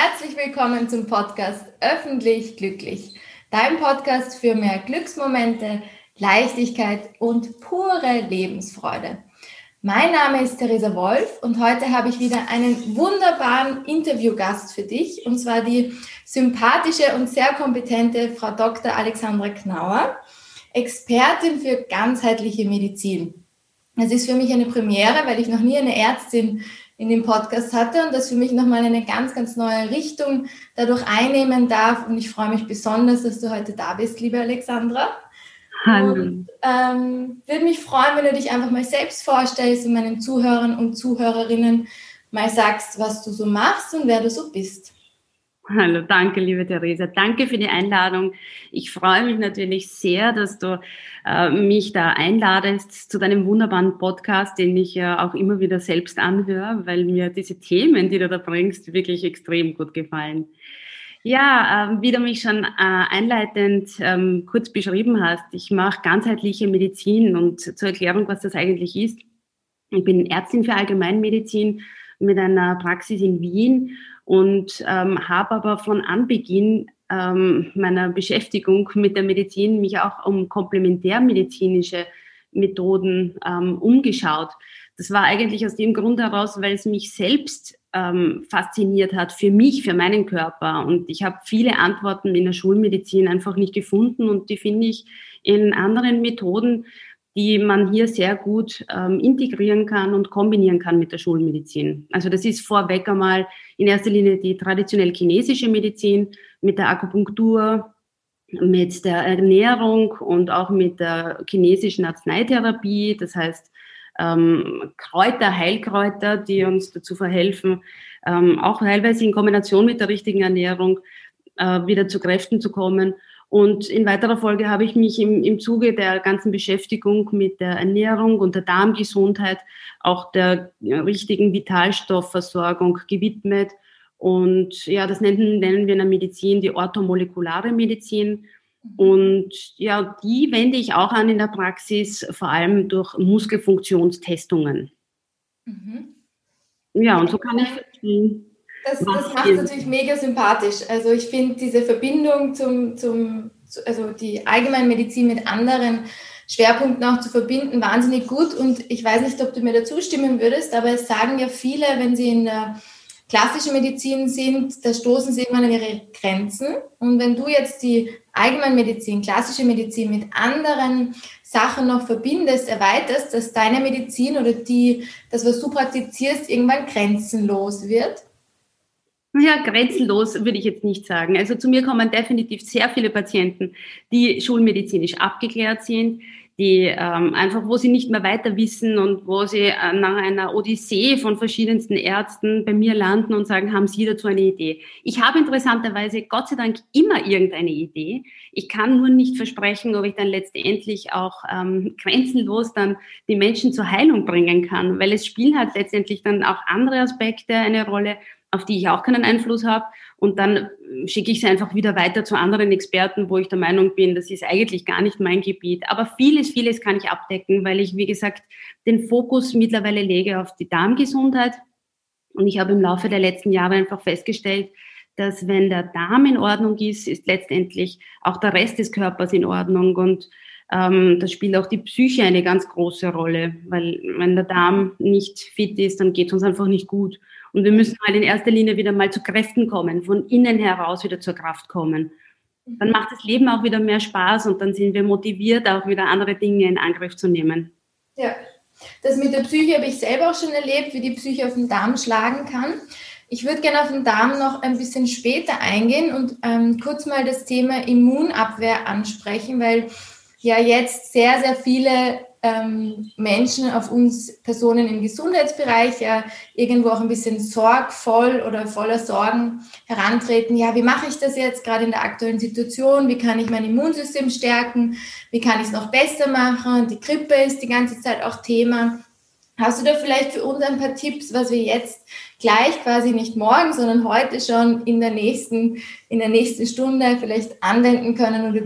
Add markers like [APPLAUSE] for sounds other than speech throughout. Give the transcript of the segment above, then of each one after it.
herzlich willkommen zum Podcast Öffentlich Glücklich, dein Podcast für mehr Glücksmomente, Leichtigkeit und pure Lebensfreude. Mein Name ist Theresa Wolf und heute habe ich wieder einen wunderbaren Interviewgast für dich und zwar die sympathische und sehr kompetente Frau Dr. Alexandra Knauer, Expertin für ganzheitliche Medizin. Es ist für mich eine Premiere, weil ich noch nie eine Ärztin in dem Podcast hatte und das für mich nochmal eine ganz, ganz neue Richtung dadurch einnehmen darf. Und ich freue mich besonders, dass du heute da bist, liebe Alexandra. Hallo. Und ähm, würde mich freuen, wenn du dich einfach mal selbst vorstellst und meinen Zuhörern und Zuhörerinnen mal sagst, was du so machst und wer du so bist. Hallo, danke, liebe Theresa. Danke für die Einladung. Ich freue mich natürlich sehr, dass du äh, mich da einladest zu deinem wunderbaren Podcast, den ich ja auch immer wieder selbst anhöre, weil mir diese Themen, die du da bringst, wirklich extrem gut gefallen. Ja, äh, wie du mich schon äh, einleitend ähm, kurz beschrieben hast, ich mache ganzheitliche Medizin und zur Erklärung, was das eigentlich ist. Ich bin Ärztin für Allgemeinmedizin mit einer Praxis in Wien und ähm, habe aber von Anbeginn ähm, meiner Beschäftigung mit der Medizin mich auch um komplementärmedizinische Methoden ähm, umgeschaut. Das war eigentlich aus dem Grund heraus, weil es mich selbst ähm, fasziniert hat, für mich, für meinen Körper. Und ich habe viele Antworten in der Schulmedizin einfach nicht gefunden und die finde ich in anderen Methoden, die man hier sehr gut ähm, integrieren kann und kombinieren kann mit der Schulmedizin. Also das ist vorweg einmal in erster Linie die traditionell chinesische Medizin mit der Akupunktur, mit der Ernährung und auch mit der chinesischen Arzneitherapie, das heißt ähm, Kräuter, Heilkräuter, die uns dazu verhelfen, ähm, auch teilweise in Kombination mit der richtigen Ernährung äh, wieder zu Kräften zu kommen. Und in weiterer Folge habe ich mich im, im Zuge der ganzen Beschäftigung mit der Ernährung und der Darmgesundheit auch der richtigen Vitalstoffversorgung gewidmet. Und ja, das nennen, nennen wir in der Medizin die orthomolekulare Medizin. Mhm. Und ja, die wende ich auch an in der Praxis, vor allem durch Muskelfunktionstestungen. Mhm. Ja, und so kann ich das, das macht es natürlich mega sympathisch. Also ich finde diese Verbindung zum, zum, also die Allgemeinmedizin mit anderen Schwerpunkten auch zu verbinden, wahnsinnig gut. Und ich weiß nicht, ob du mir dazu stimmen würdest, aber es sagen ja viele, wenn sie in der klassischen Medizin sind, da stoßen sie irgendwann an ihre Grenzen. Und wenn du jetzt die Allgemeinmedizin, klassische Medizin mit anderen Sachen noch verbindest, erweiterst, dass deine Medizin oder die, das, was du praktizierst, irgendwann grenzenlos wird. Ja, grenzenlos würde ich jetzt nicht sagen. Also zu mir kommen definitiv sehr viele Patienten, die schulmedizinisch abgeklärt sind, die ähm, einfach, wo sie nicht mehr weiter wissen und wo sie äh, nach einer Odyssee von verschiedensten Ärzten bei mir landen und sagen, haben Sie dazu eine Idee? Ich habe interessanterweise Gott sei Dank immer irgendeine Idee. Ich kann nur nicht versprechen, ob ich dann letztendlich auch ähm, grenzenlos dann die Menschen zur Heilung bringen kann, weil es spielen halt letztendlich dann auch andere Aspekte eine Rolle auf die ich auch keinen Einfluss habe. Und dann äh, schicke ich sie einfach wieder weiter zu anderen Experten, wo ich der Meinung bin, das ist eigentlich gar nicht mein Gebiet. Aber vieles, vieles kann ich abdecken, weil ich, wie gesagt, den Fokus mittlerweile lege auf die Darmgesundheit. Und ich habe im Laufe der letzten Jahre einfach festgestellt, dass wenn der Darm in Ordnung ist, ist letztendlich auch der Rest des Körpers in Ordnung. Und ähm, da spielt auch die Psyche eine ganz große Rolle, weil wenn der Darm nicht fit ist, dann geht es uns einfach nicht gut. Und wir müssen halt in erster Linie wieder mal zu Kräften kommen, von innen heraus wieder zur Kraft kommen. Dann macht das Leben auch wieder mehr Spaß und dann sind wir motiviert, auch wieder andere Dinge in Angriff zu nehmen. Ja, das mit der Psyche habe ich selber auch schon erlebt, wie die Psyche auf den Darm schlagen kann. Ich würde gerne auf den Darm noch ein bisschen später eingehen und ähm, kurz mal das Thema Immunabwehr ansprechen, weil ja jetzt sehr, sehr viele ähm, Menschen auf uns Personen im Gesundheitsbereich ja irgendwo auch ein bisschen sorgvoll oder voller Sorgen herantreten. Ja, wie mache ich das jetzt gerade in der aktuellen Situation? Wie kann ich mein Immunsystem stärken? Wie kann ich es noch besser machen? Die Grippe ist die ganze Zeit auch Thema. Hast du da vielleicht für uns ein paar Tipps, was wir jetzt gleich quasi nicht morgen, sondern heute schon in der nächsten, in der nächsten Stunde vielleicht anwenden können oder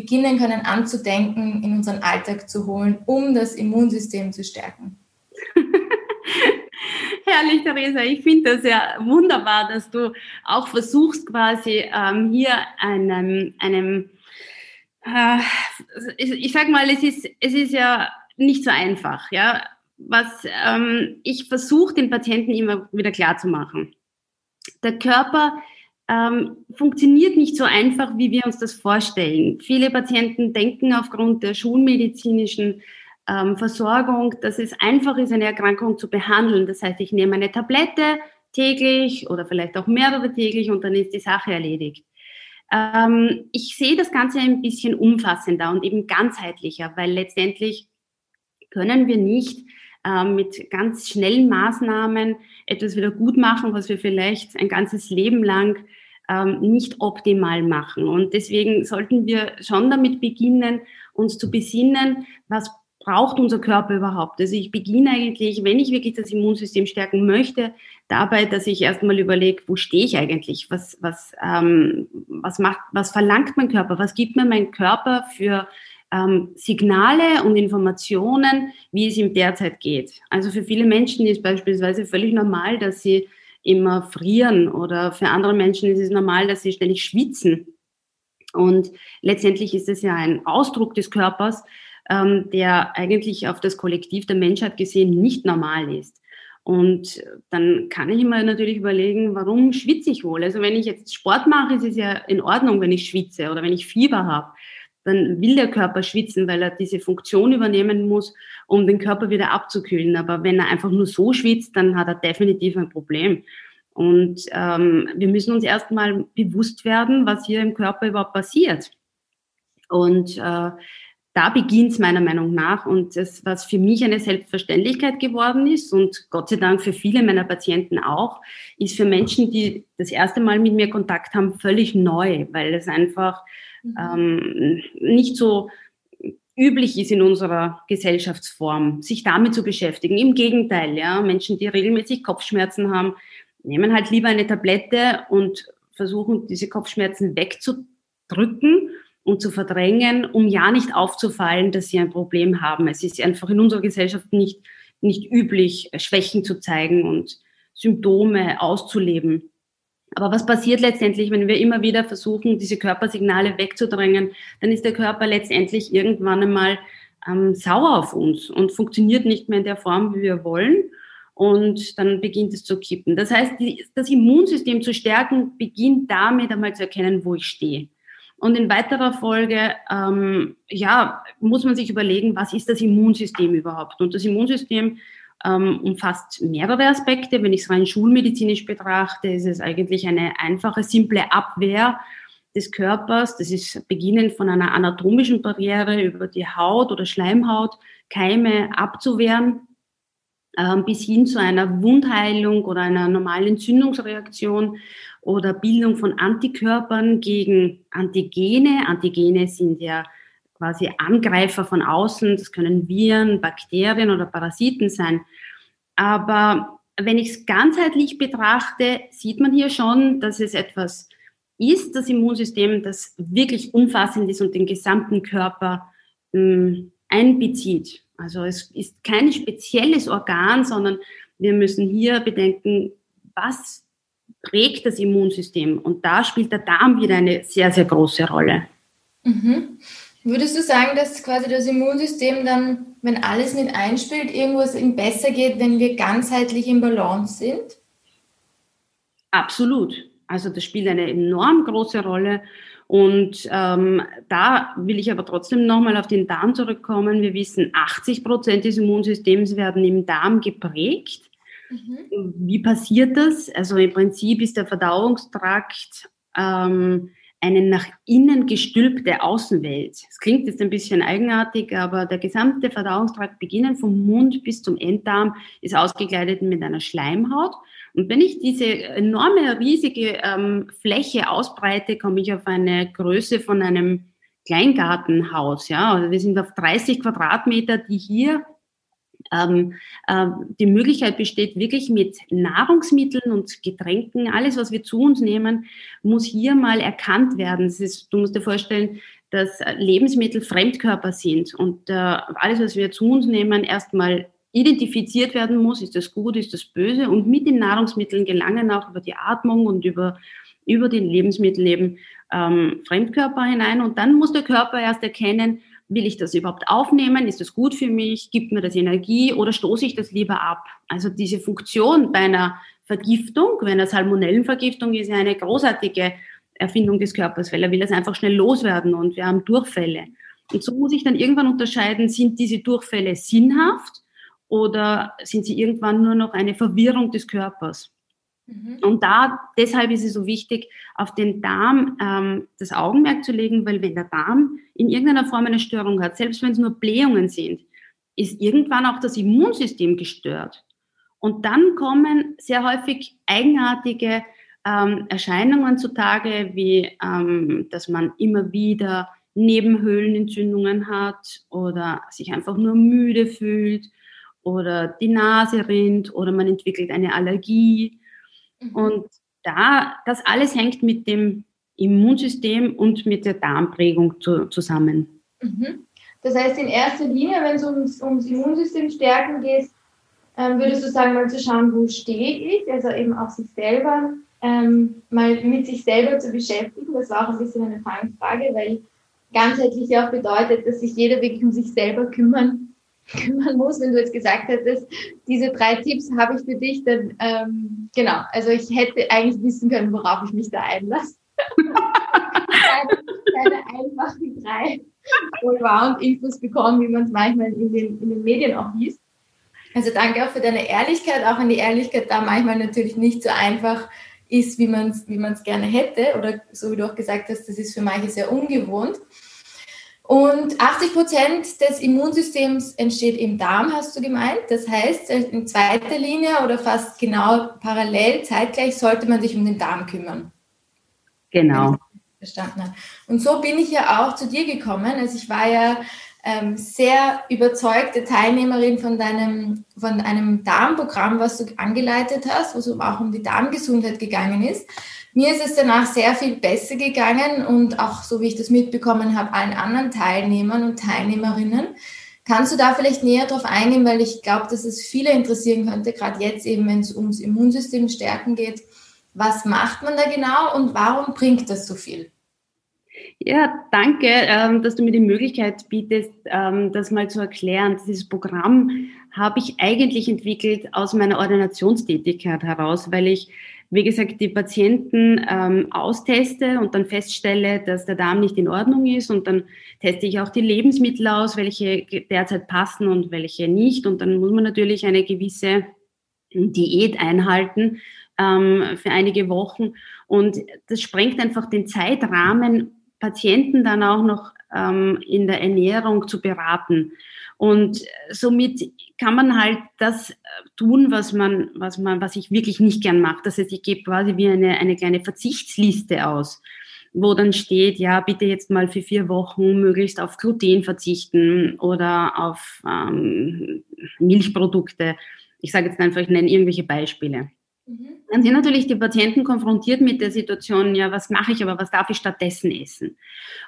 beginnen können anzudenken, in unseren Alltag zu holen, um das Immunsystem zu stärken? [LAUGHS] Herrlich, Theresa. Ich finde das ja wunderbar, dass du auch versuchst, quasi ähm, hier einem, einem äh, ich, ich sag mal, es ist, es ist ja nicht so einfach, ja. Was ähm, ich versuche, den Patienten immer wieder klar zu machen. Der Körper ähm, funktioniert nicht so einfach, wie wir uns das vorstellen. Viele Patienten denken aufgrund der schulmedizinischen ähm, Versorgung, dass es einfach ist, eine Erkrankung zu behandeln. Das heißt, ich nehme eine Tablette täglich oder vielleicht auch mehrere täglich und dann ist die Sache erledigt. Ähm, ich sehe das Ganze ein bisschen umfassender und eben ganzheitlicher, weil letztendlich können wir nicht ähm, mit ganz schnellen Maßnahmen etwas wieder gut machen, was wir vielleicht ein ganzes Leben lang ähm, nicht optimal machen. Und deswegen sollten wir schon damit beginnen, uns zu besinnen, was braucht unser Körper überhaupt? Also ich beginne eigentlich, wenn ich wirklich das Immunsystem stärken möchte, dabei, dass ich erstmal überlege, wo stehe ich eigentlich? Was, was, ähm, was macht, was verlangt mein Körper? Was gibt mir mein Körper für ähm, Signale und Informationen, wie es ihm derzeit geht? Also für viele Menschen ist beispielsweise völlig normal, dass sie immer frieren oder für andere Menschen ist es normal, dass sie ständig schwitzen. Und letztendlich ist es ja ein Ausdruck des Körpers, ähm, der eigentlich auf das Kollektiv der Menschheit gesehen nicht normal ist. Und dann kann ich mir natürlich überlegen, warum schwitze ich wohl? Also wenn ich jetzt Sport mache, ist es ja in Ordnung, wenn ich schwitze oder wenn ich Fieber habe. Dann will der Körper schwitzen, weil er diese Funktion übernehmen muss, um den Körper wieder abzukühlen. Aber wenn er einfach nur so schwitzt, dann hat er definitiv ein Problem. Und ähm, wir müssen uns erstmal bewusst werden, was hier im Körper überhaupt passiert. Und äh, da beginnt es meiner Meinung nach. Und das, was für mich eine Selbstverständlichkeit geworden ist und Gott sei Dank für viele meiner Patienten auch, ist für Menschen, die das erste Mal mit mir Kontakt haben, völlig neu, weil es einfach. Ähm, nicht so üblich ist in unserer Gesellschaftsform, sich damit zu beschäftigen. Im Gegenteil, ja, Menschen, die regelmäßig Kopfschmerzen haben, nehmen halt lieber eine Tablette und versuchen, diese Kopfschmerzen wegzudrücken und zu verdrängen, um ja nicht aufzufallen, dass sie ein Problem haben. Es ist einfach in unserer Gesellschaft nicht, nicht üblich, Schwächen zu zeigen und Symptome auszuleben. Aber was passiert letztendlich, wenn wir immer wieder versuchen, diese Körpersignale wegzudrängen? Dann ist der Körper letztendlich irgendwann einmal ähm, sauer auf uns und funktioniert nicht mehr in der Form, wie wir wollen. Und dann beginnt es zu kippen. Das heißt, die, das Immunsystem zu stärken beginnt damit einmal zu erkennen, wo ich stehe. Und in weiterer Folge, ähm, ja, muss man sich überlegen, was ist das Immunsystem überhaupt? Und das Immunsystem ähm, umfasst mehrere Aspekte. Wenn ich es rein schulmedizinisch betrachte, ist es eigentlich eine einfache, simple Abwehr des Körpers. Das ist beginnend von einer anatomischen Barriere über die Haut oder Schleimhaut, Keime abzuwehren, ähm, bis hin zu einer Wundheilung oder einer normalen Entzündungsreaktion oder Bildung von Antikörpern gegen Antigene. Antigene sind ja quasi Angreifer von außen. Das können Viren, Bakterien oder Parasiten sein. Aber wenn ich es ganzheitlich betrachte, sieht man hier schon, dass es etwas ist, das Immunsystem, das wirklich umfassend ist und den gesamten Körper mh, hm, einbezieht. Also es ist kein spezielles Organ, sondern wir müssen hier bedenken, was prägt das Immunsystem. Und da spielt der Darm wieder eine sehr, sehr große Rolle. Mhm. Würdest du sagen, dass quasi das Immunsystem dann, wenn alles mit einspielt, irgendwas besser geht, wenn wir ganzheitlich im Balance sind? Absolut. Also das spielt eine enorm große Rolle. Und ähm, da will ich aber trotzdem nochmal auf den Darm zurückkommen. Wir wissen, 80 Prozent des Immunsystems werden im Darm geprägt. Mhm. Wie passiert das? Also im Prinzip ist der Verdauungstrakt ähm, eine nach innen gestülpte Außenwelt. Es klingt jetzt ein bisschen eigenartig, aber der gesamte Verdauungstrakt, beginnend vom Mund bis zum Enddarm, ist ausgekleidet mit einer Schleimhaut. Und wenn ich diese enorme, riesige ähm, Fläche ausbreite, komme ich auf eine Größe von einem Kleingartenhaus. Ja, also wir sind auf 30 Quadratmeter, die hier ähm, äh, die Möglichkeit besteht, wirklich mit Nahrungsmitteln und Getränken, alles, was wir zu uns nehmen, muss hier mal erkannt werden. Ist, du musst dir vorstellen, dass Lebensmittel Fremdkörper sind und äh, alles, was wir zu uns nehmen, erstmal identifiziert werden muss, ist das gut, ist das böse und mit den Nahrungsmitteln gelangen auch über die Atmung und über, über den Lebensmittel eben ähm, Fremdkörper hinein und dann muss der Körper erst erkennen, will ich das überhaupt aufnehmen, ist das gut für mich, gibt mir das Energie oder stoße ich das lieber ab? Also diese Funktion bei einer Vergiftung, wenn es Salmonellenvergiftung ist, eine großartige Erfindung des Körpers, weil er will es einfach schnell loswerden und wir haben Durchfälle. Und so muss ich dann irgendwann unterscheiden, sind diese Durchfälle sinnhaft oder sind sie irgendwann nur noch eine Verwirrung des Körpers? Mhm. Und da, deshalb ist es so wichtig, auf den Darm ähm, das Augenmerk zu legen, weil wenn der Darm in irgendeiner Form eine Störung hat, selbst wenn es nur Blähungen sind, ist irgendwann auch das Immunsystem gestört. Und dann kommen sehr häufig eigenartige ähm, Erscheinungen zutage, wie ähm, dass man immer wieder Nebenhöhlenentzündungen hat oder sich einfach nur müde fühlt oder die Nase rinnt oder man entwickelt eine Allergie. Mhm. Und da, das alles hängt mit dem Immunsystem und mit der Darmprägung zu, zusammen. Mhm. Das heißt, in erster Linie, wenn es ums, ums Immunsystem stärken geht, ähm, würdest du sagen, mal zu schauen, wo stehe ich, also eben auch sich selber, ähm, mal mit sich selber zu beschäftigen. Das war auch ein bisschen eine Fangfrage, weil ganzheitlich auch bedeutet, dass sich jeder wirklich um sich selber kümmern, [LAUGHS] kümmern muss. Wenn du jetzt gesagt hättest, diese drei Tipps habe ich für dich, dann ähm, genau, also ich hätte eigentlich wissen können, worauf ich mich da einlasse. [LAUGHS] keine, keine einfachen drei Allround-Infos bekommen, wie man es manchmal in den, in den Medien auch liest. Also danke auch für deine Ehrlichkeit, auch wenn die Ehrlichkeit da manchmal natürlich nicht so einfach ist, wie man es wie gerne hätte. Oder so wie du auch gesagt hast, das ist für manche sehr ungewohnt. Und 80 Prozent des Immunsystems entsteht im Darm, hast du gemeint. Das heißt, in zweiter Linie oder fast genau parallel, zeitgleich sollte man sich um den Darm kümmern. Genau. Verstanden. Und so bin ich ja auch zu dir gekommen. Also ich war ja ähm, sehr überzeugte Teilnehmerin von deinem, von einem Darmprogramm, was du angeleitet hast, wo es auch um die Darmgesundheit gegangen ist. Mir ist es danach sehr viel besser gegangen und auch, so wie ich das mitbekommen habe, allen anderen Teilnehmern und Teilnehmerinnen. Kannst du da vielleicht näher drauf eingehen, weil ich glaube, dass es viele interessieren könnte, gerade jetzt eben, wenn es ums Immunsystem stärken geht. Was macht man da genau und warum bringt das so viel? Ja, danke, ähm, dass du mir die Möglichkeit bietest, ähm, das mal zu erklären. Dieses Programm habe ich eigentlich entwickelt aus meiner Ordinationstätigkeit heraus, weil ich, wie gesagt, die Patienten ähm, austeste und dann feststelle, dass der Darm nicht in Ordnung ist und dann teste ich auch die Lebensmittel aus, welche derzeit passen und welche nicht. Und dann muss man natürlich eine gewisse Diät einhalten für einige Wochen. Und das sprengt einfach den Zeitrahmen Patienten dann auch noch ähm, in der Ernährung zu beraten. Und somit kann man halt das äh, tun, was man, was man, was ich wirklich nicht gern mache. Das heißt, ich gebe quasi wie eine, eine kleine Verzichtsliste aus, wo dann steht, ja, bitte jetzt mal für vier Wochen möglichst auf Gluten verzichten oder auf ähm, Milchprodukte. Ich sage jetzt einfach, ich nenne irgendwelche Beispiele. Mhm. Dann sind natürlich die Patienten konfrontiert mit der Situation, ja, was mache ich, aber was darf ich stattdessen essen?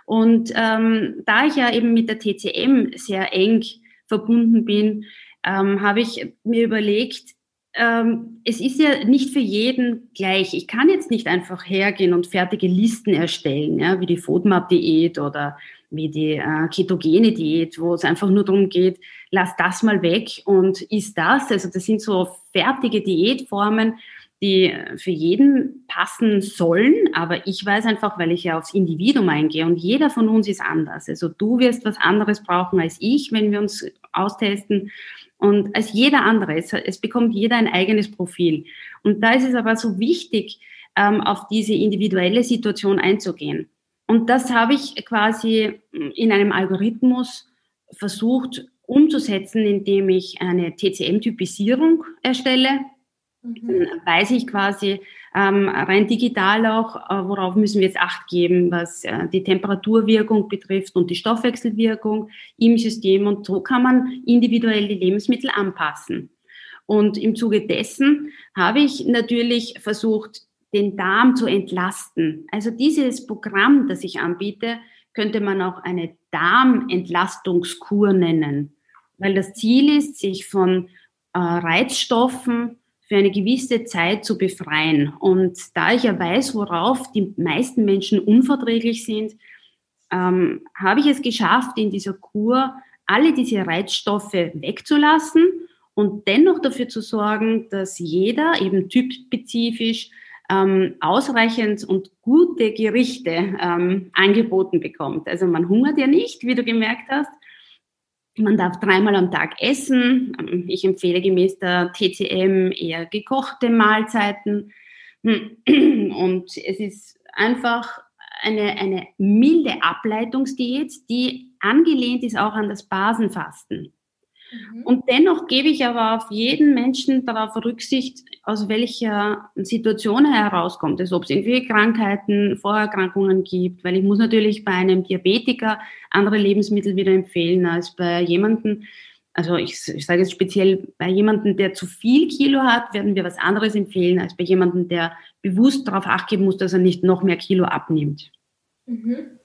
Und ähm, da ich ja eben mit der TCM sehr eng verbunden bin, ähm, habe ich mir überlegt, ähm, es ist ja nicht für jeden gleich. Ich kann jetzt nicht einfach hergehen und fertige Listen erstellen, ja, wie die FODMAP-Diät oder wie die äh, ketogene Diät, wo es einfach nur darum geht, lass das mal weg und isst das. Also das sind so fertige Diätformen, die für jeden passen sollen, aber ich weiß einfach, weil ich ja aufs Individuum eingehe und jeder von uns ist anders. Also du wirst was anderes brauchen als ich, wenn wir uns austesten und als jeder andere. Es, es bekommt jeder ein eigenes Profil. Und da ist es aber so wichtig, ähm, auf diese individuelle Situation einzugehen. Und das habe ich quasi in einem Algorithmus versucht umzusetzen, indem ich eine TCM-Typisierung erstelle. Mhm. Dann weiß ich quasi ähm, rein digital auch, äh, worauf müssen wir jetzt Acht geben, was äh, die Temperaturwirkung betrifft und die Stoffwechselwirkung im System. Und so kann man individuell die Lebensmittel anpassen. Und im Zuge dessen habe ich natürlich versucht, den Darm zu entlasten. Also dieses Programm, das ich anbiete, könnte man auch eine Darmentlastungskur nennen. weil das Ziel ist, sich von äh, Reizstoffen für eine gewisse Zeit zu befreien. Und da ich ja weiß, worauf die meisten Menschen unverträglich sind, ähm, habe ich es geschafft, in dieser Kur alle diese Reizstoffe wegzulassen und dennoch dafür zu sorgen, dass jeder eben typspezifisch ähm, ausreichend und gute Gerichte ähm, angeboten bekommt. Also man hungert ja nicht, wie du gemerkt hast. Man darf dreimal am Tag essen. Ich empfehle gemäß der TCM eher gekochte Mahlzeiten. [CLEARS THROAT] Und es ist einfach eine, eine milde Ableitungsdiät, die angelehnt ist auch an das Basenfasten. Mhm. Und dennoch gebe ich aber auf jeden Menschen darauf Rücksicht, aus welcher Situation er herauskommt. Also ob es irgendwie Krankheiten, Vorerkrankungen gibt, weil ich muss natürlich bei einem Diabetiker andere Lebensmittel wieder empfehlen als bei jemandem, also ich, ich sage jetzt speziell bei jemandem, der zu viel Kilo hat, werden wir was anderes empfehlen als bei jemandem, der bewusst darauf achtgeben muss, dass er nicht noch mehr Kilo abnimmt. Mhm.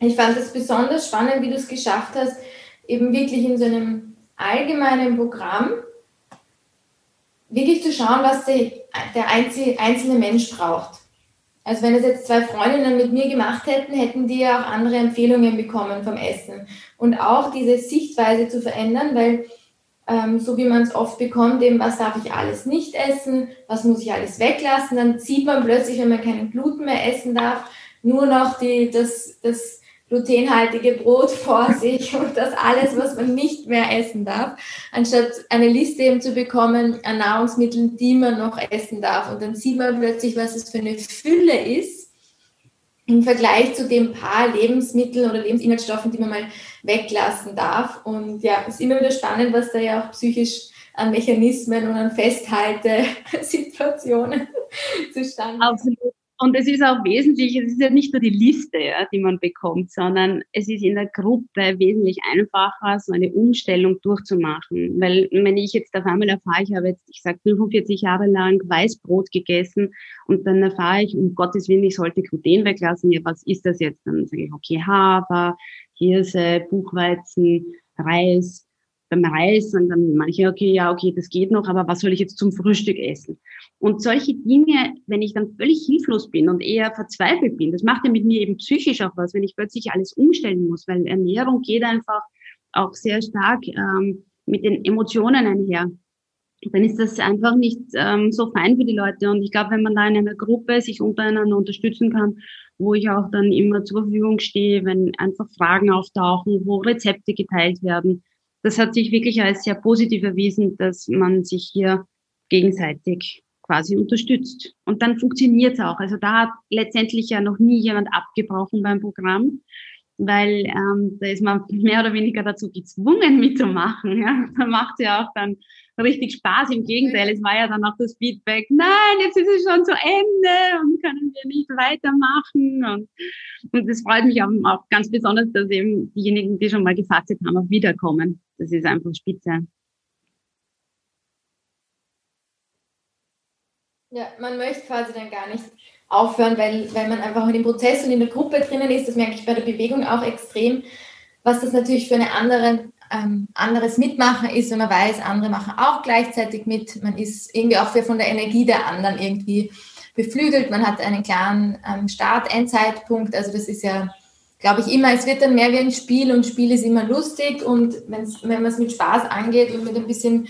Ich fand es besonders spannend, wie du es geschafft hast, eben wirklich in so einem allgemeinen Programm wirklich zu schauen, was der einzelne Mensch braucht. Also wenn es jetzt zwei Freundinnen mit mir gemacht hätten, hätten die ja auch andere Empfehlungen bekommen vom Essen. Und auch diese Sichtweise zu verändern, weil ähm, so wie man es oft bekommt, eben was darf ich alles nicht essen, was muss ich alles weglassen, dann sieht man plötzlich, wenn man keinen Gluten mehr essen darf, nur noch die, das, das glutenhaltige Brot vor sich [LAUGHS] und das alles, was man nicht mehr essen darf, anstatt eine Liste eben zu bekommen an Nahrungsmitteln, die man noch essen darf. Und dann sieht man plötzlich, was es für eine Fülle ist im Vergleich zu den paar Lebensmitteln oder Lebensinhaltsstoffen, die man mal weglassen darf. Und ja, es ist immer wieder spannend, was da ja auch psychisch an Mechanismen und an Festhaltesituationen [LAUGHS] zustande kommt. Und es ist auch wesentlich, es ist ja nicht nur die Liste, ja, die man bekommt, sondern es ist in der Gruppe wesentlich einfacher, so eine Umstellung durchzumachen. Weil wenn ich jetzt auf einmal erfahre, ich habe jetzt, ich sage 45 Jahre lang Weißbrot gegessen und dann erfahre ich, um Gottes Willen, ich sollte Gluten weglassen, ja, was ist das jetzt? Dann sage ich, okay, Hafer, Hirse, Buchweizen, Reis, beim Reis und dann manche, okay, ja, okay, das geht noch, aber was soll ich jetzt zum Frühstück essen? Und solche Dinge, wenn ich dann völlig hilflos bin und eher verzweifelt bin, das macht ja mit mir eben psychisch auch was, wenn ich plötzlich alles umstellen muss, weil Ernährung geht einfach auch sehr stark ähm, mit den Emotionen einher. Dann ist das einfach nicht ähm, so fein für die Leute. Und ich glaube, wenn man da in einer Gruppe sich untereinander unterstützen kann, wo ich auch dann immer zur Verfügung stehe, wenn einfach Fragen auftauchen, wo Rezepte geteilt werden, das hat sich wirklich als sehr positiv erwiesen, dass man sich hier gegenseitig quasi unterstützt. Und dann funktioniert es auch. Also da hat letztendlich ja noch nie jemand abgebrochen beim Programm, weil ähm, da ist man [LAUGHS] mehr oder weniger dazu gezwungen mitzumachen. Ja? [LAUGHS] Da macht es ja auch dann richtig Spaß. Im Gegenteil, es war ja dann auch das Feedback, nein, jetzt ist es schon zu Ende und können wir nicht weitermachen. Und, und das freut mich auch, auch ganz besonders, dass eben diejenigen, die schon mal gefastet haben, auch wiederkommen. Das ist einfach spitze. Ja, man möchte quasi dann gar nicht aufhören, weil, weil man einfach in dem Prozess und in der Gruppe drinnen ist. Das merke ich bei der Bewegung auch extrem, was das natürlich für eine andere, ähm, anderes Mitmachen ist, wenn man weiß, andere machen auch gleichzeitig mit. Man ist irgendwie auch von der Energie der anderen irgendwie beflügelt. Man hat einen klaren ähm, Start-Endzeitpunkt. Also das ist ja glaube ich, immer, es wird dann mehr wie ein Spiel und Spiel ist immer lustig und wenn man es mit Spaß angeht und mit ein bisschen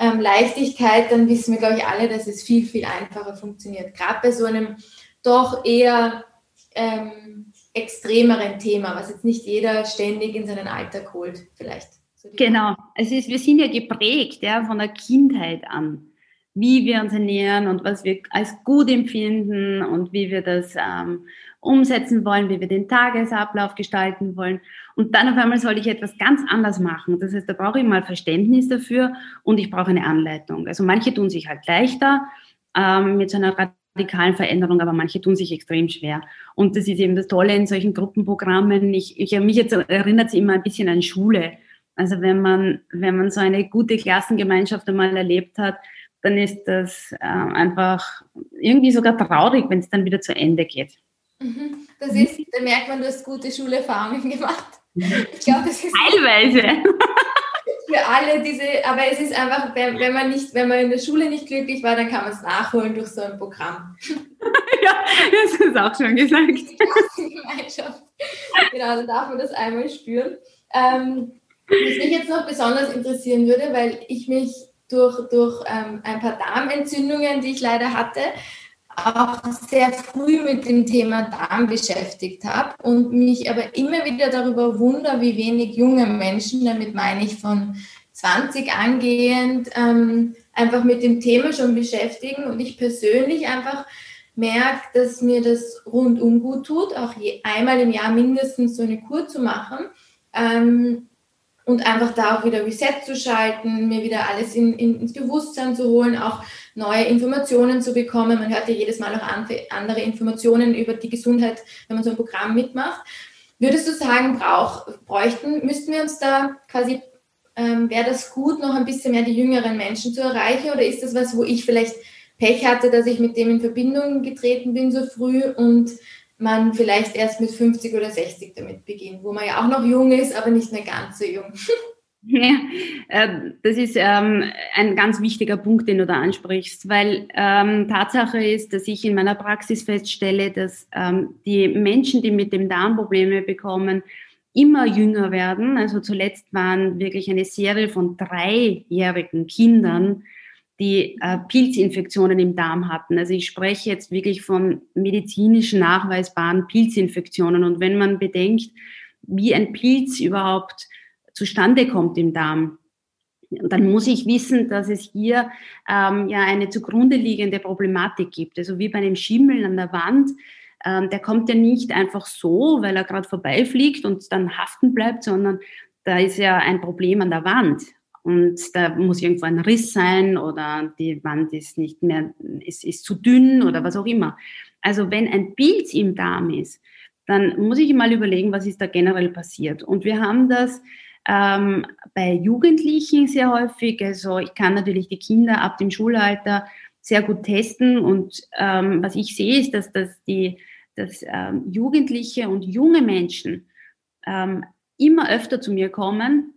ähm, Leichtigkeit, dann wissen wir, glaube ich, alle, dass es viel, viel einfacher funktioniert. Gerade bei so einem doch eher ähm, extremeren Thema, was jetzt nicht jeder ständig in seinen Alltag holt, vielleicht. Genau, es ist, wir sind ja geprägt ja, von der Kindheit an, wie wir uns ernähren und was wir als gut empfinden und wie wir das ähm, umsetzen wollen, wie wir den Tagesablauf gestalten wollen. Und dann auf einmal soll ich etwas ganz anders machen. Das heißt, da brauche ich mal Verständnis dafür und ich brauche eine Anleitung. Also manche tun sich halt leichter ähm, mit so einer radikalen Veränderung, aber manche tun sich extrem schwer. Und das ist eben das Tolle in solchen Gruppenprogrammen. Ich, ich mich jetzt erinnert es immer ein bisschen an Schule. Also wenn man, wenn man so eine gute Klassengemeinschaft einmal erlebt hat, dann ist das äh, einfach irgendwie sogar traurig, wenn es dann wieder zu Ende geht. Mhm. Das ist, da merkt man, du hast gute Schulerfahrungen [LAUGHS] gemacht. Ich glaube, das ist. Teilweise. [LAUGHS] für alle diese, aber es ist einfach, wenn, man nicht, wenn man in der Schule nicht glücklich war, dann kann man es nachholen durch so ein Programm. [LAUGHS] ja, das ist auch schon gesagt. [LAUGHS] Gemeinschaft. Genau, dann darf man das einmal spüren. Ähm, was mich jetzt noch besonders interessieren würde, weil ich mich durch, durch ähm, ein paar Darmentzündungen, die ich leider hatte, auch sehr früh mit dem Thema Darm beschäftigt habe und mich aber immer wieder darüber wundere, wie wenig junge Menschen, damit meine ich von 20 angehend, ähm, einfach mit dem Thema schon beschäftigen und ich persönlich einfach merke, dass mir das rundum gut tut, auch je, einmal im Jahr mindestens so eine Kur zu machen. Ähm, und einfach da auch wieder Reset zu schalten, mir wieder alles in, in, ins Bewusstsein zu holen, auch neue Informationen zu bekommen. Man hört ja jedes Mal noch andere Informationen über die Gesundheit, wenn man so ein Programm mitmacht. Würdest du sagen, brauch, bräuchten, müssten wir uns da quasi, ähm, wäre das gut, noch ein bisschen mehr die jüngeren Menschen zu erreichen oder ist das was, wo ich vielleicht Pech hatte, dass ich mit dem in Verbindung getreten bin so früh und man vielleicht erst mit 50 oder 60 damit beginnt, wo man ja auch noch jung ist, aber nicht mehr ganz so jung. [LAUGHS] Ja, äh, das ist ähm, ein ganz wichtiger Punkt, den du da ansprichst, weil ähm, Tatsache ist, dass ich in meiner Praxis feststelle, dass ähm, die Menschen, die mit dem Darm Probleme bekommen, immer jünger werden. Also zuletzt waren wirklich eine Serie von dreijährigen Kindern, die äh, Pilzinfektionen im Darm hatten. Also ich spreche jetzt wirklich von medizinisch nachweisbaren Pilzinfektionen. Und wenn man bedenkt, wie ein Pilz überhaupt zustande kommt im Darm, dann muss ich wissen, dass es hier ähm, ja eine zugrunde liegende Problematik gibt. Also wie bei einem Schimmel an der Wand, ähm, der kommt ja nicht einfach so, weil er gerade vorbeifliegt und dann haften bleibt, sondern da ist ja ein Problem an der Wand. Und da muss irgendwo ein Riss sein oder die Wand ist nicht mehr, ist, ist zu dünn oder was auch immer. Also wenn ein Pilz im Darm ist, dann muss ich mal überlegen, was ist da generell passiert. Und wir haben das ähm, bei Jugendlichen sehr häufig. Also ich kann natürlich die Kinder ab dem Schulalter sehr gut testen. Und ähm, was ich sehe, ist, dass, dass, die, dass ähm, Jugendliche und junge Menschen ähm, immer öfter zu mir kommen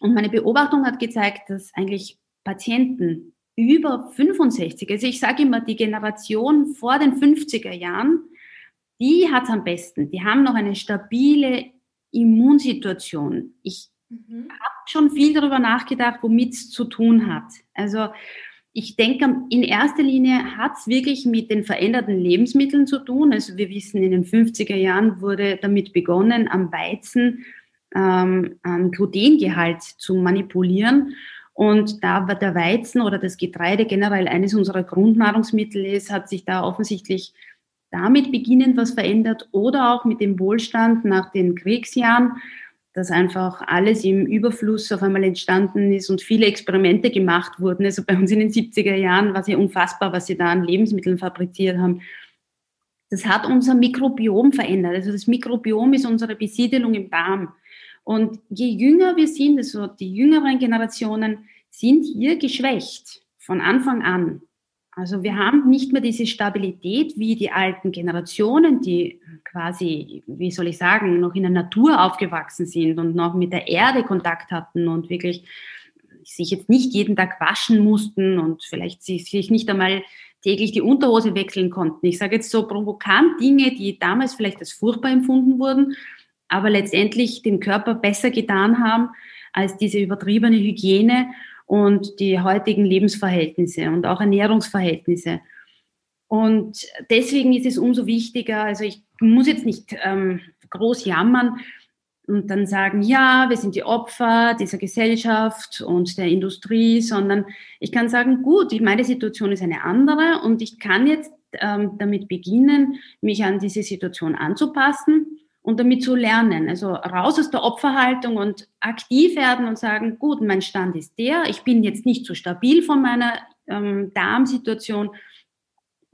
und meine Beobachtung hat gezeigt, dass eigentlich Patienten über 65, also ich sage immer, die Generation vor den 50er Jahren, die hat es am besten. Die haben noch eine stabile Immunsituation. Ich mhm. habe schon viel darüber nachgedacht, womit es zu tun hat. Also ich denke, in erster Linie hat es wirklich mit den veränderten Lebensmitteln zu tun. Also wir wissen, in den 50er Jahren wurde damit begonnen, am Weizen ähm, an Glutengehalt zu manipulieren. Und da der Weizen oder das Getreide generell eines unserer Grundnahrungsmittel ist, hat sich da offensichtlich damit beginnend was verändert oder auch mit dem Wohlstand nach den Kriegsjahren, dass einfach alles im Überfluss auf einmal entstanden ist und viele Experimente gemacht wurden. Also bei uns in den 70er Jahren war es ja unfassbar, was sie da an Lebensmitteln fabriziert haben. Das hat unser Mikrobiom verändert. Also das Mikrobiom ist unsere Besiedelung im Darm. Und je jünger wir sind, also die jüngeren Generationen, sind hier geschwächt von Anfang an. Also wir haben nicht mehr diese Stabilität wie die alten Generationen, die quasi, wie soll ich sagen, noch in der Natur aufgewachsen sind und noch mit der Erde Kontakt hatten und wirklich sich jetzt nicht jeden Tag waschen mussten und vielleicht sich nicht einmal täglich die Unterhose wechseln konnten. Ich sage jetzt so provokant Dinge, die damals vielleicht als furchtbar empfunden wurden, aber letztendlich dem Körper besser getan haben als diese übertriebene Hygiene und die heutigen Lebensverhältnisse und auch Ernährungsverhältnisse. Und deswegen ist es umso wichtiger, also ich muss jetzt nicht ähm, groß jammern und dann sagen, ja, wir sind die Opfer dieser Gesellschaft und der Industrie, sondern ich kann sagen, gut, meine Situation ist eine andere und ich kann jetzt ähm, damit beginnen, mich an diese Situation anzupassen und damit zu lernen. Also raus aus der Opferhaltung und aktiv werden und sagen, gut, mein Stand ist der, ich bin jetzt nicht so stabil von meiner ähm, Darmsituation,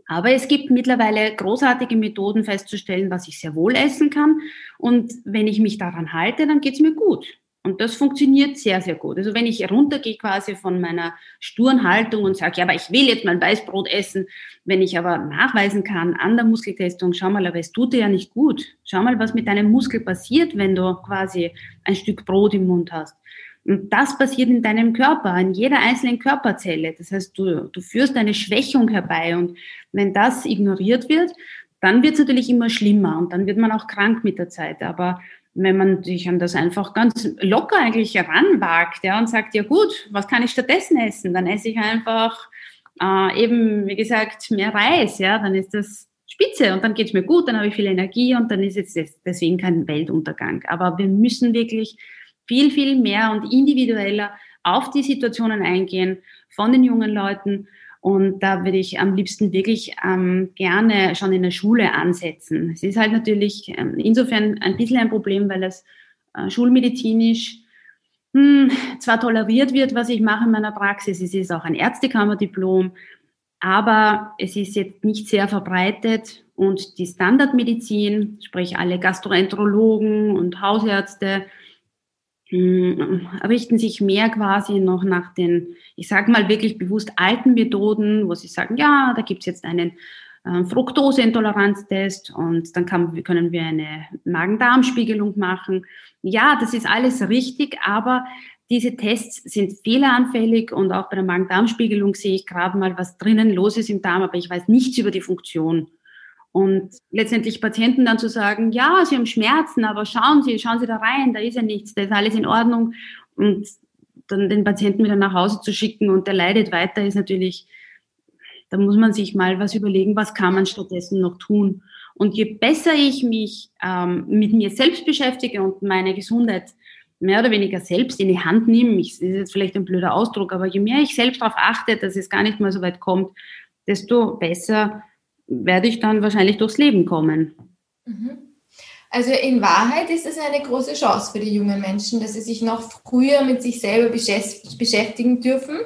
aber es gibt mittlerweile großartige Methoden festzustellen, was ich sehr wohl essen kann. Und wenn ich mich daran halte, dann geht es mir gut. Und das funktioniert sehr, sehr gut. Also wenn ich runtergehe quasi von meiner sturen Haltung und sage, ja, aber ich will jetzt mein Weißbrot essen, wenn ich aber nachweisen kann an der Muskeltestung, schau mal, aber es tut dir ja nicht gut. Schau mal, was mit deinem Muskel passiert, wenn du quasi ein Stück Brot im Mund hast. Und das passiert in deinem Körper, in jeder einzelnen Körperzelle. Das heißt, du, du führst eine Schwächung herbei. Und wenn das ignoriert wird, dann wird es natürlich immer schlimmer und dann wird man auch krank mit der Zeit. Aber wenn man sich an das einfach ganz locker eigentlich heranwagt ja, und sagt, ja gut, was kann ich stattdessen essen? Dann esse ich einfach äh, eben, wie gesagt, mehr Reis, ja, dann ist das spitze und dann geht es mir gut, dann habe ich viel Energie und dann ist jetzt deswegen kein Weltuntergang. Aber wir müssen wirklich viel, viel mehr und individueller auf die Situationen eingehen von den jungen Leuten. Und da würde ich am liebsten wirklich ähm, gerne schon in der Schule ansetzen. Es ist halt natürlich ähm, insofern ein bisschen ein Problem, weil es äh, schulmedizinisch hm, zwar toleriert wird, was ich mache in meiner Praxis, es ist auch ein Ärztekammerdiplom, aber es ist jetzt nicht sehr verbreitet und die Standardmedizin, sprich alle Gastroenterologen und Hausärzte, richten sich mehr quasi noch nach den, ich sage mal wirklich bewusst alten Methoden, wo sie sagen, ja, da gibt's jetzt einen äh, Fructoseintoleranztest und dann kann, können wir eine Magen-Darm-Spiegelung machen. Ja, das ist alles richtig, aber diese Tests sind fehleranfällig und auch bei der Magen-Darm-Spiegelung sehe ich gerade mal, was drinnen los ist im Darm, aber ich weiß nichts über die Funktion. Und letztendlich Patienten dann zu sagen, ja, sie haben Schmerzen, aber schauen Sie, schauen Sie da rein, da ist ja nichts, da ist alles in Ordnung. Und dann den Patienten wieder nach Hause zu schicken und der leidet weiter, ist natürlich, da muss man sich mal was überlegen, was kann man stattdessen noch tun. Und je besser ich mich ähm, mit mir selbst beschäftige und meine Gesundheit mehr oder weniger selbst in die Hand nehme, ich, ist jetzt vielleicht ein blöder Ausdruck, aber je mehr ich selbst darauf achte, dass es gar nicht mal so weit kommt, desto besser werde ich dann wahrscheinlich durchs Leben kommen. Mhm. Also in Wahrheit ist es eine große Chance für die jungen Menschen, dass sie sich noch früher mit sich selber beschäftigen dürfen,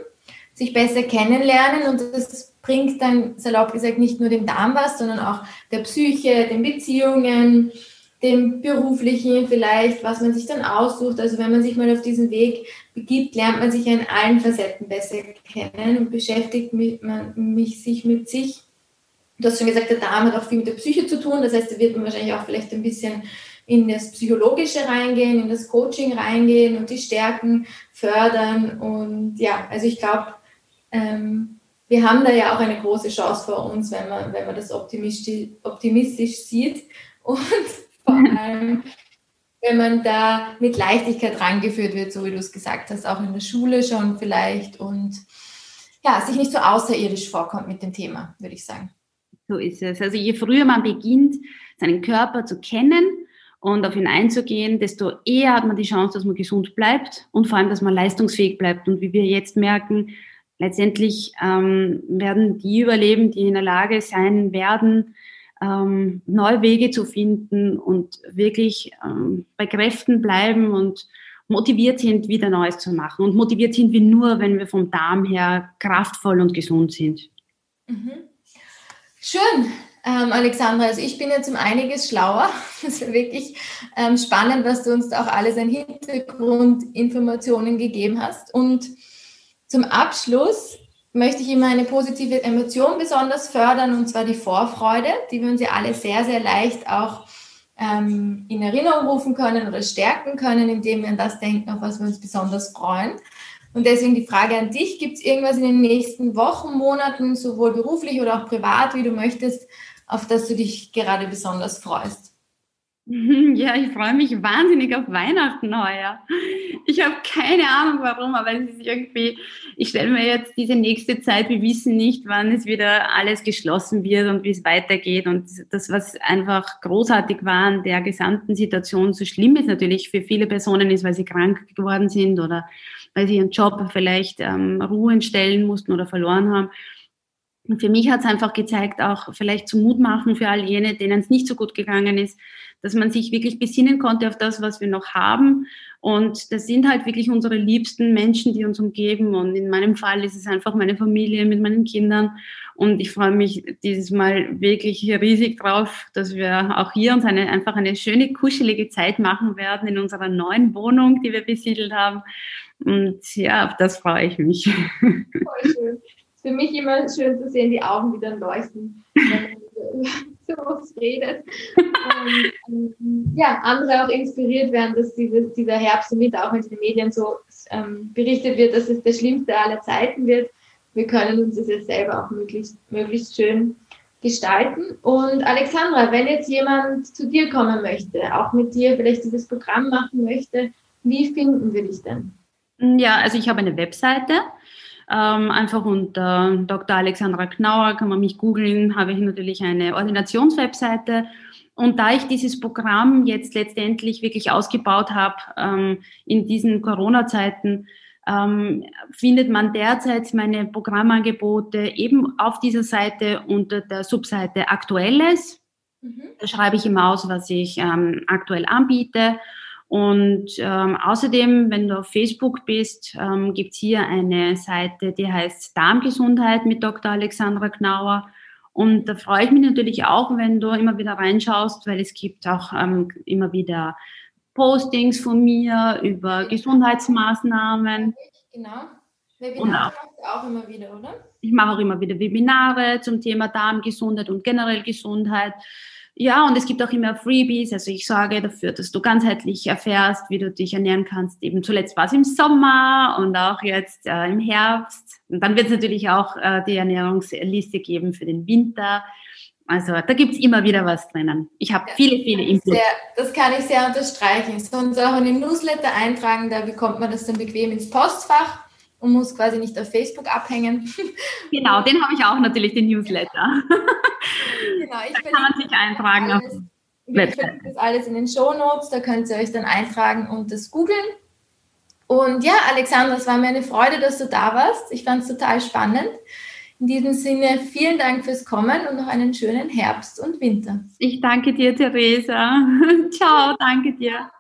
sich besser kennenlernen und das bringt dann, salopp gesagt, nicht nur dem Darm was, sondern auch der Psyche, den Beziehungen, dem beruflichen vielleicht, was man sich dann aussucht. Also wenn man sich mal auf diesen Weg begibt, lernt man sich in allen Facetten besser kennen und beschäftigt man, mich, sich mit sich Du hast schon gesagt, der Darm hat auch viel mit der Psyche zu tun. Das heißt, da wird man wahrscheinlich auch vielleicht ein bisschen in das Psychologische reingehen, in das Coaching reingehen und die Stärken fördern. Und ja, also ich glaube, ähm, wir haben da ja auch eine große Chance vor uns, wenn man, wenn man das optimistisch, optimistisch sieht. Und [LAUGHS] vor allem, wenn man da mit Leichtigkeit rangeführt wird, so wie du es gesagt hast, auch in der Schule schon vielleicht und ja, sich nicht so außerirdisch vorkommt mit dem Thema, würde ich sagen. So ist es. Also je früher man beginnt, seinen Körper zu kennen und auf ihn einzugehen, desto eher hat man die Chance, dass man gesund bleibt und vor allem, dass man leistungsfähig bleibt. Und wie wir jetzt merken, letztendlich ähm, werden die überleben, die in der Lage sein werden, ähm, neue Wege zu finden und wirklich ähm, bei Kräften bleiben und motiviert sind, wieder Neues zu machen. Und motiviert sind wir nur, wenn wir vom Darm her kraftvoll und gesund sind. Mhm. Schön, ähm, Alexandra. Also ich bin jetzt um einiges schlauer. [LAUGHS] Das ist wirklich ähm, spannend, was du uns da auch alles an Hintergrundinformationen gegeben hast. Und zum Abschluss möchte ich immer eine positive Emotion besonders fördern, und zwar die Vorfreude, die wir uns ja alle sehr, sehr leicht auch ähm, in Erinnerung rufen können oder stärken können, indem wir an das denken, auf was wir uns besonders freuen. Und deswegen die Frage an dich, gibt es irgendwas in den nächsten Wochen, Monaten, sowohl beruflich oder auch privat, wie du möchtest, auf das du dich gerade besonders freust? [LAUGHS] Ja, ich freue mich wahnsinnig auf Weihnachten heuer. Ich habe keine Ahnung warum, aber es ist irgendwie, ich stelle mir jetzt diese nächste Zeit, wir wissen nicht, wann es wieder alles geschlossen wird und wie es weitergeht. Und das, was einfach großartig war an der gesamten Situation, so schlimm ist natürlich für viele Personen ist, weil sie krank geworden sind oder weil sie ihren Job vielleicht ähm, ruhen stellen mussten oder verloren haben. Und für mich hat es einfach gezeigt, auch vielleicht zum Mut machen für all jene, denen es nicht so gut gegangen ist, dass man sich wirklich besinnen konnte auf das, was wir noch haben. Und das sind halt wirklich unsere liebsten Menschen, die uns umgeben. Und in meinem Fall ist es einfach meine Familie mit meinen Kindern. Und ich freue mich dieses Mal wirklich riesig drauf, dass wir auch hier uns eine, einfach eine schöne, kuschelige Zeit machen werden in unserer neuen Wohnung, die wir besiedelt haben. Und ja, auf das freue ich mich. Voll schön. Für mich immer schön zu sehen, die Augen, dann leuchten, wenn man [LAUGHS] so oft redet. Und ähm, ja, andere auch inspiriert werden, dass dieses, dieser Herbst und Winter auch in den Medien so ähm, berichtet wird, dass es der schlimmste aller Zeiten wird. Wir können uns das jetzt selber auch möglichst, möglichst schön gestalten. Und Alexandra, wenn jetzt jemand zu dir kommen möchte, auch mit dir vielleicht dieses Programm machen möchte, wie finden wir dich denn? Ja, also ich habe eine Webseite. Ähm, einfach unter Dr. Alexandra Knauer kann man mich googeln, habe ich natürlich eine Ordinationswebseite. Und da ich dieses Programm jetzt letztendlich wirklich ausgebaut habe ähm, in diesen Corona-Zeiten, ähm, findet man derzeit meine Programmangebote eben auf dieser Seite unter der Subseite Aktuelles. Mhm. Da schreibe ich immer aus, was ich ähm, aktuell anbiete. Und ähm, außerdem, wenn du auf Facebook bist, ähm, gibt es hier eine Seite, die heißt Darmgesundheit mit Dr. Alexandra Knauer. Und da freue ich mich natürlich auch, wenn du immer wieder reinschaust, weil es gibt auch ähm, immer wieder Postings von mir über Gesundheitsmaßnahmen. Genau. Webinare machst du auch immer wieder, oder? Ich mache auch immer wieder Webinare zum Thema Darmgesundheit und generell Gesundheit. Ja, und es gibt auch immer Freebies. Also ich sorge dafür, dass du ganzheitlich erfährst, wie du dich ernähren kannst. Eben zuletzt war es im Sommer und auch jetzt äh, im Herbst. Und dann wird es natürlich auch äh, die Ernährungsliste geben für den Winter. Also da gibt es immer wieder was drinnen. Ich habe ja, viele, viele Inputs. das kann ich sehr unterstreichen. Sonst auch in den Newsletter eintragen, da bekommt man das dann bequem ins Postfach und muss quasi nicht auf Facebook abhängen. [LAUGHS] Genau, den habe ich auch natürlich, den Newsletter. Genau, ich da kann man sich eintragen. Alles, auf ich verlinke das alles in den Show Notes, da könnt ihr euch dann eintragen und das googeln. Und ja, Alexandra, es war mir eine Freude, dass du da warst. Ich fand es total spannend. In diesem Sinne, vielen Dank fürs Kommen und noch einen schönen Herbst und Winter. Ich danke dir, Theresa. [LAUGHS] Ciao, danke dir.